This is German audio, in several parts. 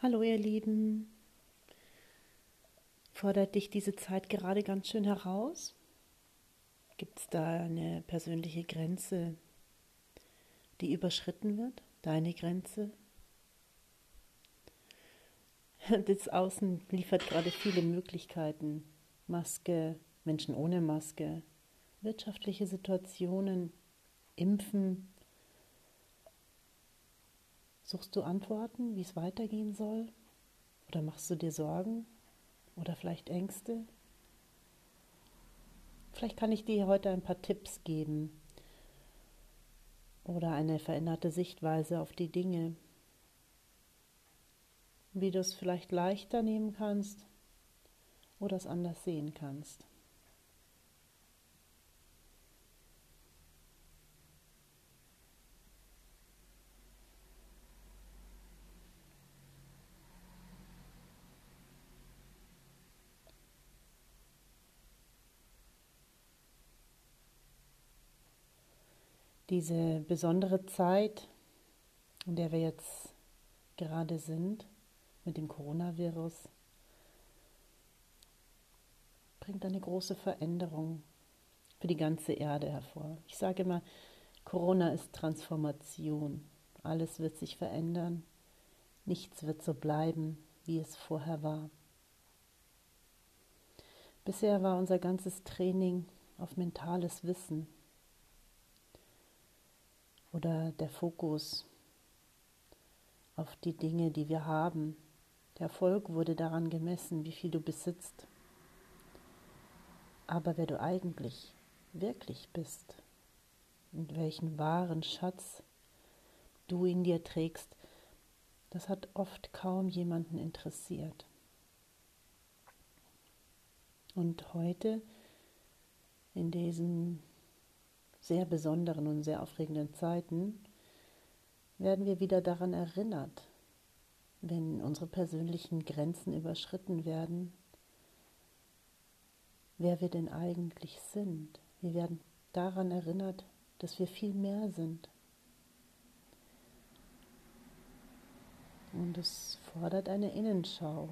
Hallo ihr Lieben. Fordert dich diese Zeit gerade ganz schön heraus? Gibt es da eine persönliche Grenze, die überschritten wird? Deine Grenze? Das Außen liefert gerade viele Möglichkeiten. Maske, Menschen ohne Maske, wirtschaftliche Situationen, Impfen, Suchst du Antworten, wie es weitergehen soll? Oder machst du dir Sorgen? Oder vielleicht Ängste? Vielleicht kann ich dir heute ein paar Tipps geben oder eine veränderte Sichtweise auf die Dinge, wie du es vielleicht leichter nehmen kannst oder es anders sehen kannst. Diese besondere Zeit, in der wir jetzt gerade sind mit dem Coronavirus, bringt eine große Veränderung für die ganze Erde hervor. Ich sage immer, Corona ist Transformation. Alles wird sich verändern. Nichts wird so bleiben, wie es vorher war. Bisher war unser ganzes Training auf mentales Wissen, oder der Fokus auf die Dinge, die wir haben. Der Erfolg wurde daran gemessen, wie viel du besitzt. Aber wer du eigentlich wirklich bist und welchen wahren Schatz du in dir trägst, das hat oft kaum jemanden interessiert. Und heute, in diesen sehr besonderen und sehr aufregenden Zeiten werden wir wieder daran erinnert, wenn unsere persönlichen Grenzen überschritten werden, wer wir denn eigentlich sind. Wir werden daran erinnert, dass wir viel mehr sind. Und es fordert eine Innenschau,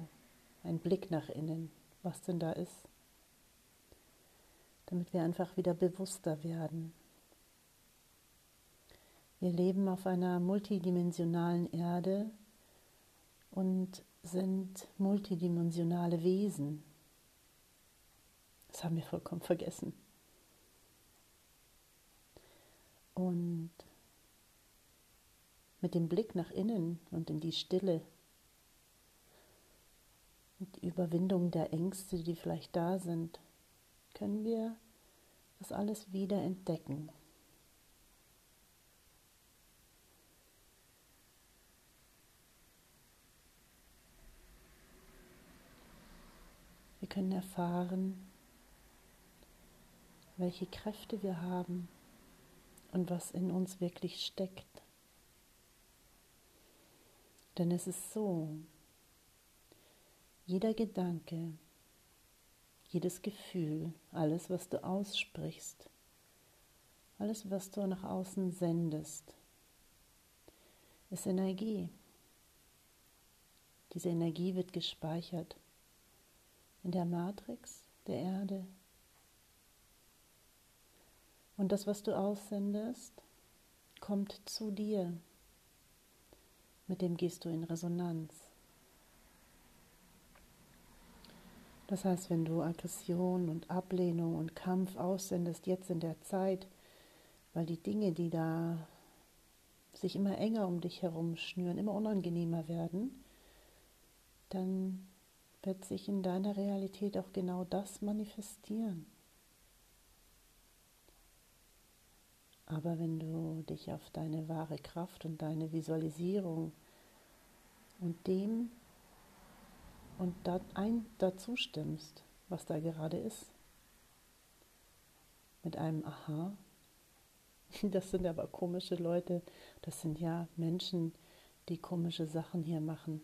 ein Blick nach innen, was denn da ist, damit wir einfach wieder bewusster werden wir leben auf einer multidimensionalen Erde und sind multidimensionale Wesen. Das haben wir vollkommen vergessen. Und mit dem Blick nach innen und in die Stille die Überwindung der Ängste, die vielleicht da sind, können wir das alles wieder entdecken. Wir können erfahren, welche Kräfte wir haben und was in uns wirklich steckt. Denn es ist so, jeder Gedanke, jedes Gefühl, alles, was du aussprichst, alles, was du nach außen sendest, ist Energie. Diese Energie wird gespeichert in der Matrix der Erde. Und das, was du aussendest, kommt zu dir. Mit dem gehst du in Resonanz. Das heißt, wenn du Aggression und Ablehnung und Kampf aussendest, jetzt in der Zeit, weil die Dinge, die da sich immer enger um dich herum schnüren, immer unangenehmer werden, dann wird sich in deiner Realität auch genau das manifestieren. Aber wenn du dich auf deine wahre Kraft und deine Visualisierung und dem und da ein, dazu stimmst, was da gerade ist, mit einem Aha, das sind aber komische Leute, das sind ja Menschen, die komische Sachen hier machen.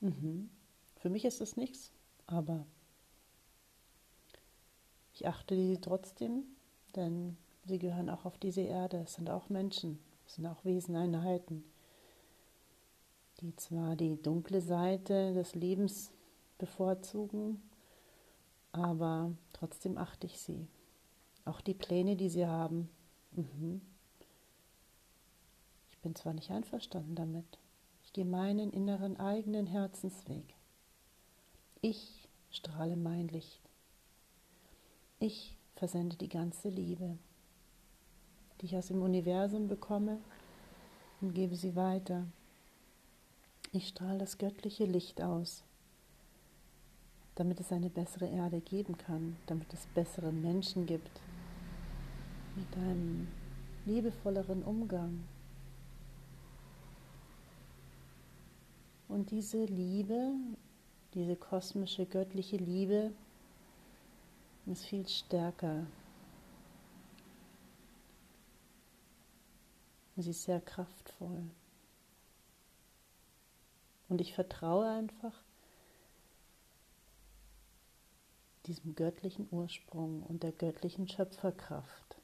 Mhm. Für mich ist es nichts, aber ich achte sie trotzdem, denn sie gehören auch auf diese Erde. Es sind auch Menschen, es sind auch Weseneinheiten. Die zwar die dunkle Seite des Lebens bevorzugen, aber trotzdem achte ich sie. Auch die Pläne, die sie haben. Mhm. Ich bin zwar nicht einverstanden damit, ich gehe meinen inneren eigenen Herzensweg. Ich strahle mein Licht. Ich versende die ganze Liebe, die ich aus dem Universum bekomme und gebe sie weiter. Ich strahle das göttliche Licht aus, damit es eine bessere Erde geben kann, damit es bessere Menschen gibt, mit einem liebevolleren Umgang. Und diese Liebe, diese kosmische göttliche Liebe ist viel stärker. Sie ist sehr kraftvoll. Und ich vertraue einfach diesem göttlichen Ursprung und der göttlichen Schöpferkraft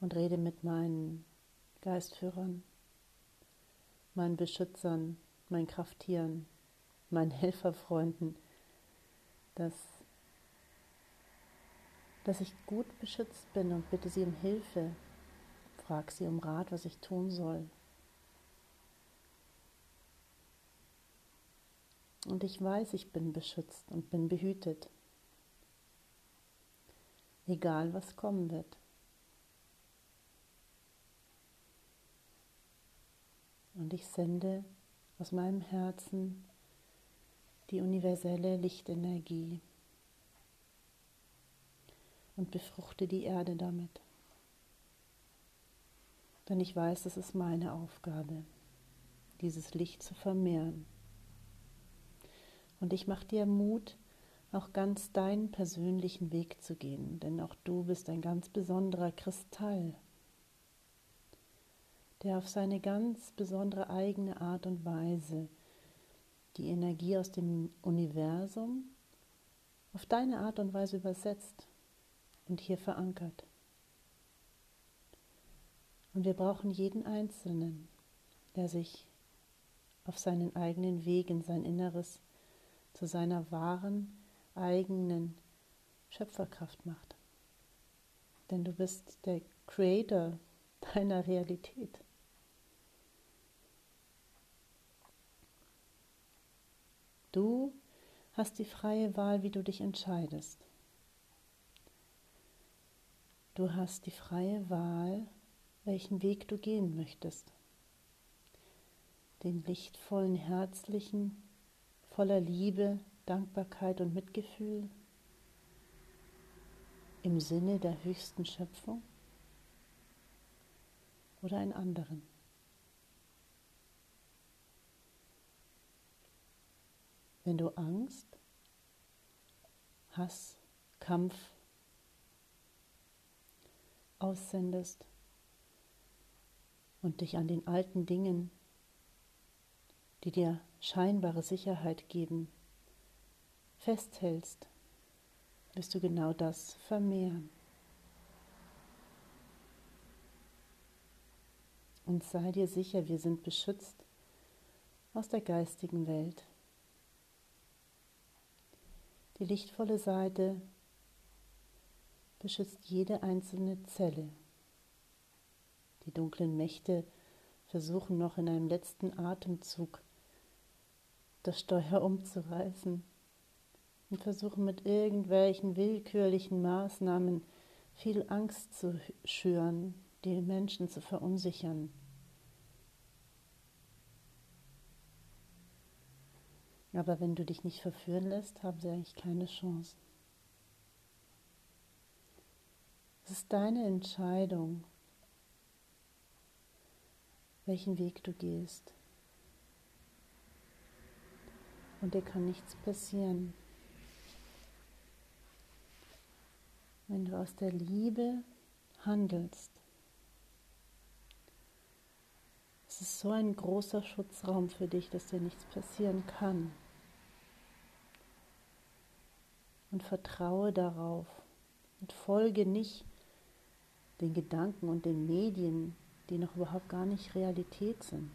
und rede mit meinen Geistführern, meinen Beschützern, meinen Krafttieren, meinen Helferfreunden, dass, dass ich gut beschützt bin und bitte sie um Hilfe, frag sie um Rat, was ich tun soll. Und ich weiß, ich bin beschützt und bin behütet, egal was kommen wird. Und ich sende aus meinem Herzen die universelle Lichtenergie und befruchte die Erde damit. Denn ich weiß, es ist meine Aufgabe, dieses Licht zu vermehren. Und ich mache dir Mut, auch ganz deinen persönlichen Weg zu gehen, denn auch du bist ein ganz besonderer Kristall der auf seine ganz besondere eigene Art und Weise die Energie aus dem Universum auf deine Art und Weise übersetzt und hier verankert. Und wir brauchen jeden Einzelnen, der sich auf seinen eigenen Weg in sein Inneres zu seiner wahren eigenen Schöpferkraft macht. Denn du bist der Creator deiner Realität. Du hast die freie Wahl, wie du dich entscheidest. Du hast die freie Wahl, welchen Weg du gehen möchtest. Den lichtvollen, herzlichen, voller Liebe, Dankbarkeit und Mitgefühl im Sinne der höchsten Schöpfung oder einen anderen. Wenn du Angst, Hass, Kampf aussendest und dich an den alten Dingen, die dir scheinbare Sicherheit geben, festhältst, wirst du genau das vermehren. Und sei dir sicher, wir sind beschützt aus der geistigen Welt. Die lichtvolle Seite beschützt jede einzelne Zelle. Die dunklen Mächte versuchen noch in einem letzten Atemzug das Steuer umzureißen und versuchen mit irgendwelchen willkürlichen Maßnahmen viel Angst zu schüren, die Menschen zu verunsichern. Aber wenn du dich nicht verführen lässt, haben sie eigentlich keine Chance. Es ist deine Entscheidung, welchen Weg du gehst. Und dir kann nichts passieren. Wenn du aus der Liebe handelst. Es ist so ein großer Schutzraum für dich, dass dir nichts passieren kann und vertraue darauf und folge nicht den Gedanken und den Medien, die noch überhaupt gar nicht Realität sind.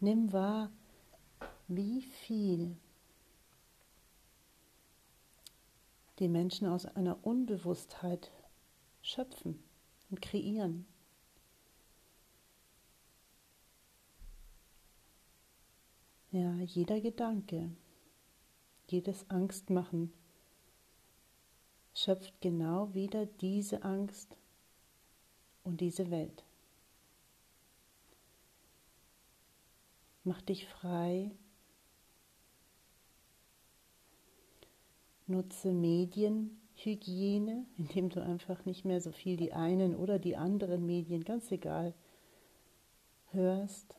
Nimm wahr, wie viel die Menschen aus einer Unbewusstheit schöpfen und kreieren. Ja, jeder Gedanke, jedes Angstmachen schöpft genau wieder diese Angst und diese Welt. Mach dich frei. Nutze Medienhygiene, indem du einfach nicht mehr so viel die einen oder die anderen Medien, ganz egal, hörst.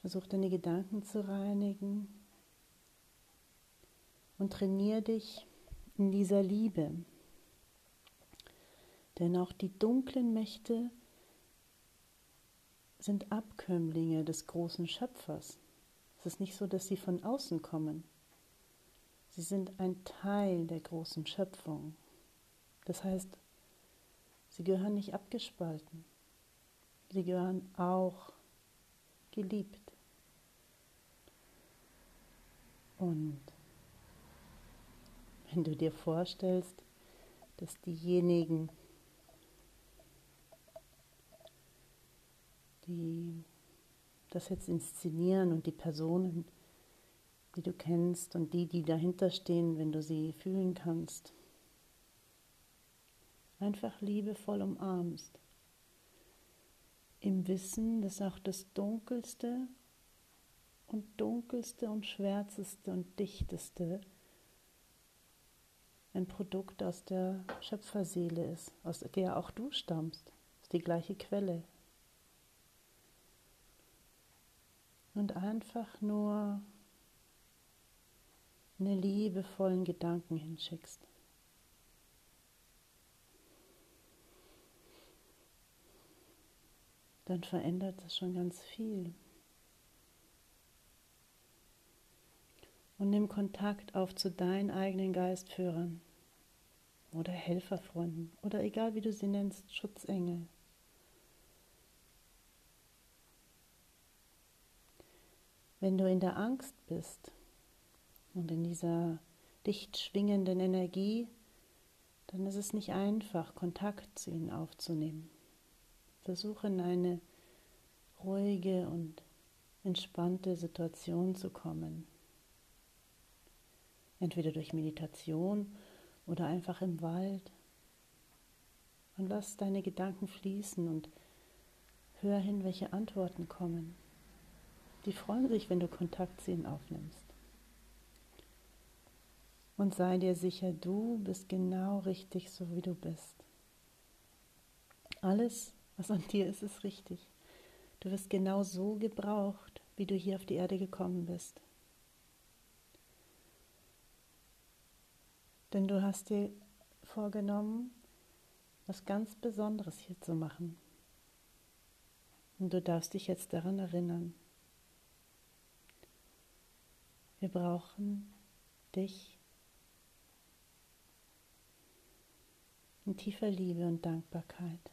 Versuch deine Gedanken zu reinigen und trainiere dich in dieser Liebe. Denn auch die dunklen Mächte sind Abkömmlinge des großen Schöpfers. Es ist nicht so, dass sie von außen kommen. Sie sind ein Teil der großen Schöpfung. Das heißt, sie gehören nicht abgespalten. Sie gehören auch geliebt. Und wenn du dir vorstellst, dass diejenigen, die das jetzt inszenieren und die Personen, die du kennst und die, die dahinter stehen, wenn du sie fühlen kannst, einfach liebevoll umarmst. Im Wissen, dass auch das Dunkelste und Dunkelste und Schwärzeste und Dichteste ein Produkt aus der Schöpferseele ist, aus der auch du stammst, ist die gleiche Quelle. Und einfach nur eine liebevollen Gedanken hinschickst. Dann verändert das schon ganz viel. Und nimm Kontakt auf zu deinen eigenen Geistführern oder Helferfreunden oder egal wie du sie nennst, Schutzengel. Wenn du in der Angst bist und in dieser dicht schwingenden Energie, dann ist es nicht einfach, Kontakt zu ihnen aufzunehmen. Versuche in eine ruhige und entspannte Situation zu kommen. Entweder durch Meditation oder einfach im Wald. Und lass deine Gedanken fließen und hör hin, welche Antworten kommen. Die freuen sich, wenn du Kontakt zu ihnen aufnimmst. Und sei dir sicher, du bist genau richtig, so wie du bist. Alles, was an dir ist, ist richtig. Du wirst genau so gebraucht, wie du hier auf die Erde gekommen bist. Denn du hast dir vorgenommen, was ganz Besonderes hier zu machen. Und du darfst dich jetzt daran erinnern. Wir brauchen dich in tiefer Liebe und Dankbarkeit.